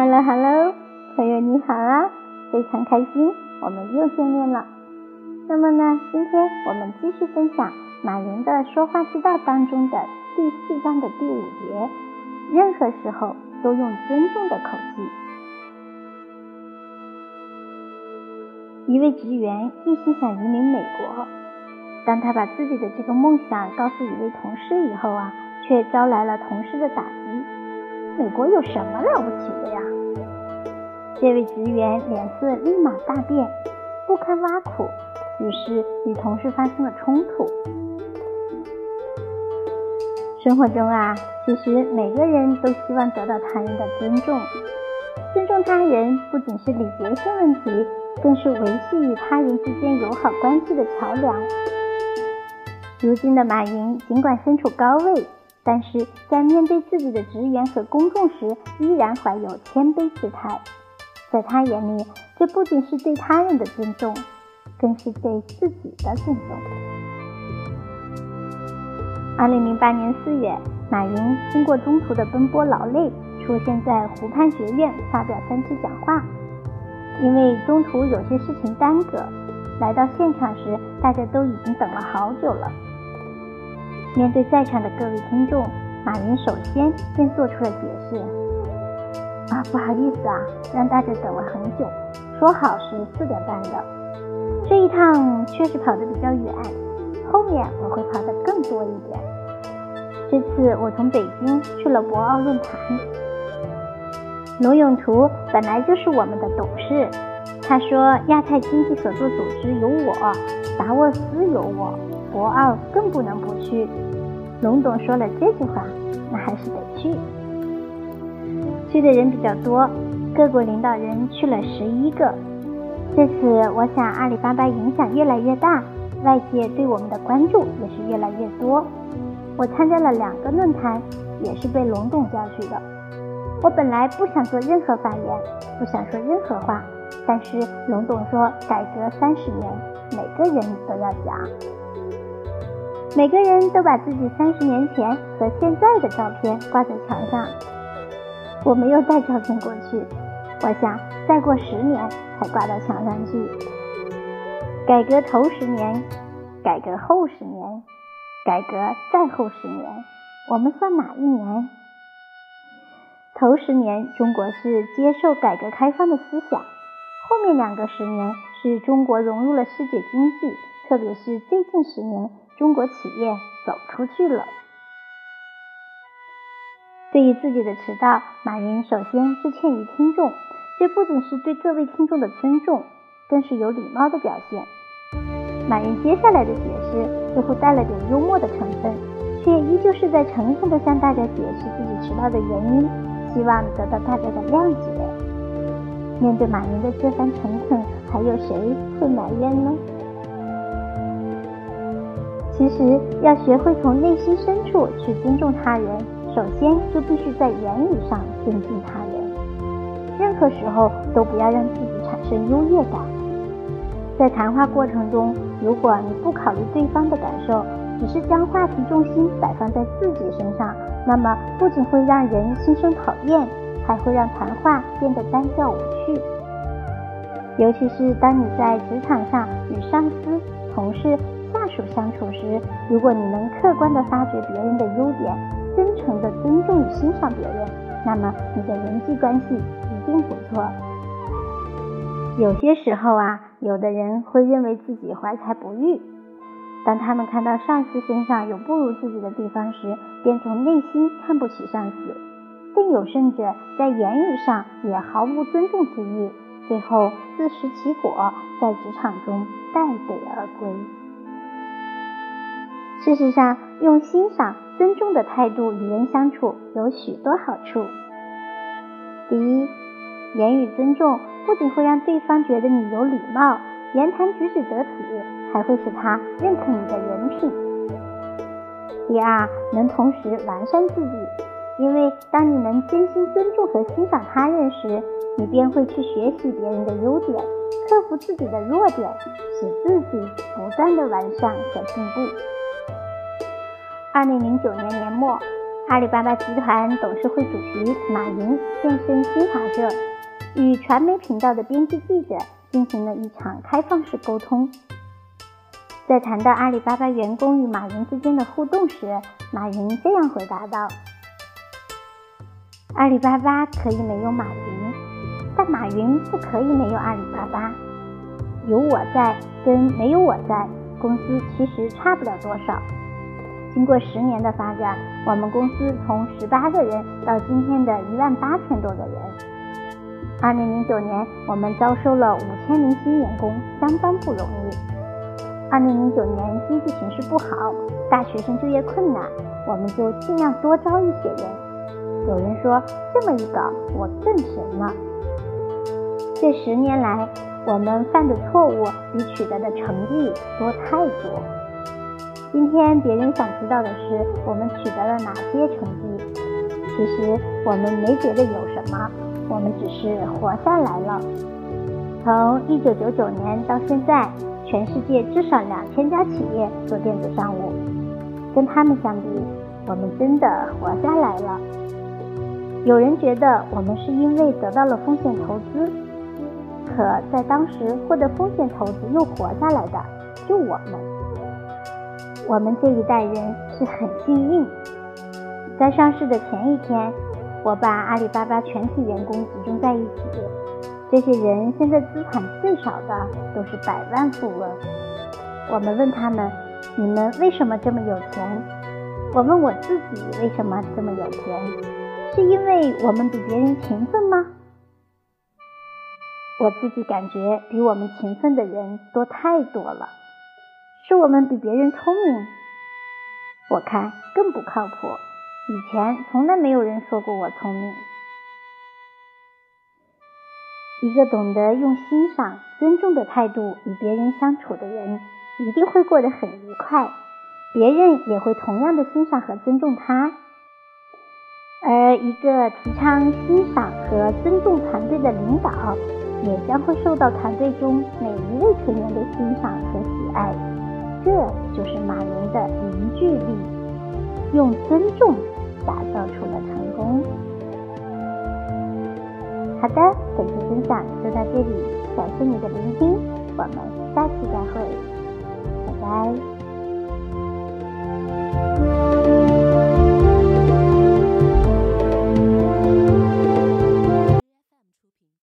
Hello Hello，朋友你好啊，非常开心，我们又见面了。那么呢，今天我们继续分享马云的说话之道当中的第四章的第五节，任何时候都用尊重的口气。一位职员一心想移民美国，当他把自己的这个梦想告诉一位同事以后啊，却招来了同事的打击。美国有什么了不起的呀？这位职员脸色立马大变，不堪挖苦，于是与同事发生了冲突。生活中啊，其实每个人都希望得到他人的尊重。尊重他人不仅是礼节性问题，更是维系与他人之间友好关系的桥梁。如今的马云，尽管身处高位。但是在面对自己的职员和公众时，依然怀有谦卑姿态。在他眼里，这不仅是对他人的尊重，更是对自己的尊重。二零零八年四月，马云经过中途的奔波劳累，出现在湖畔学院发表三次讲话。因为中途有些事情耽搁，来到现场时，大家都已经等了好久了。面对在场的各位听众，马云首先便做出了解释：“啊，不好意思啊，让大家等了很久。说好是四点半的，这一趟确实跑得比较远，后面我会跑得更多一点。这次我从北京去了博鳌论坛，龙永图本来就是我们的董事，他说亚太经济合作组织有我，达沃斯有我。”博鳌更不能不去。龙董说了这句话，那还是得去。去的人比较多，各国领导人去了十一个。这次我想阿里巴巴影响越来越大，外界对我们的关注也是越来越多。我参加了两个论坛，也是被龙董叫去的。我本来不想做任何发言，不想说任何话，但是龙董说改革三十年，每个人都要讲。每个人都把自己三十年前和现在的照片挂在墙上。我没有带照片过去，我想再过十年才挂到墙上去。改革头十年，改革后十年，改革再后十年，我们算哪一年？头十年，中国是接受改革开放的思想；后面两个十年是中国融入了世界经济，特别是最近十年。中国企业走出去了。对于自己的迟到，马云首先致歉于听众，这不仅是对各位听众的尊重，更是有礼貌的表现。马云接下来的解释似乎带了点幽默的成分，却依旧是在诚恳地向大家解释自己迟到的原因，希望得到大家的谅解。面对马云的这番诚恳，还有谁会埋怨呢？其实要学会从内心深处去尊重他人，首先就必须在言语上尊敬他人。任何时候都不要让自己产生优越感。在谈话过程中，如果你不考虑对方的感受，只是将话题重心摆放在自己身上，那么不仅会让人心生讨厌，还会让谈话变得单调无趣。尤其是当你在职场上与上司、同事。下属相处时，如果你能客观地发掘别人的优点，真诚地尊重与欣赏别人，那么你的人际关系一定不错。有些时候啊，有的人会认为自己怀才不遇，当他们看到上司身上有不如自己的地方时，便从内心看不起上司；更有甚者，在言语上也毫无尊重之意，最后自食其果，在职场中败北而归。事实上，用欣赏、尊重的态度与人相处有许多好处。第一，言语尊重不仅会让对方觉得你有礼貌、言谈举止得体，还会使他认可你的人品。第二，能同时完善自己，因为当你能真心尊重和欣赏他人时，你便会去学习别人的优点，克服自己的弱点，使自己不断的完善和进步。二零零九年年末，阿里巴巴集团董事会主席马云现身新华社，与传媒频道的编辑记者进行了一场开放式沟通。在谈到阿里巴巴员工与马云之间的互动时，马云这样回答道：“阿里巴巴可以没有马云，但马云不可以没有阿里巴巴。有我在跟没有我在，公司其实差不了多少。”经过十年的发展，我们公司从十八个人到今天的一万八千多个人。二零零九年，我们招收了五千名新员工，相当不容易。二零零九年经济形势不好，大学生就业困难，我们就尽量多招一些人。有人说，这么一搞，我更神了。这十年来，我们犯的错误比取得的成绩多太多。今天别人想知道的是我们取得了哪些成绩。其实我们没觉得有什么，我们只是活下来了。从一九九九年到现在，全世界至少两千家企业做电子商务，跟他们相比，我们真的活下来了。有人觉得我们是因为得到了风险投资，可在当时获得风险投资又活下来的，就我们。我们这一代人是很幸运，在上市的前一天，我把阿里巴巴全体员工集中在一起。这些人现在资产最少的都是百万富翁。我们问他们：“你们为什么这么有钱？”我问我自己：“为什么这么有钱？是因为我们比别人勤奋吗？”我自己感觉比我们勤奋的人多太多了。是我们比别人聪明，我看更不靠谱。以前从来没有人说过我聪明。一个懂得用欣赏、尊重的态度与别人相处的人，一定会过得很愉快，别人也会同样的欣赏和尊重他。而一个提倡欣赏和尊重团队的领导，也将会受到团队中每一位成员的欣赏和喜爱。这就是马云的凝聚力，用尊重打造出了成功。好的，本期分享就到这里，感谢你的聆听，我们下期再会，拜拜。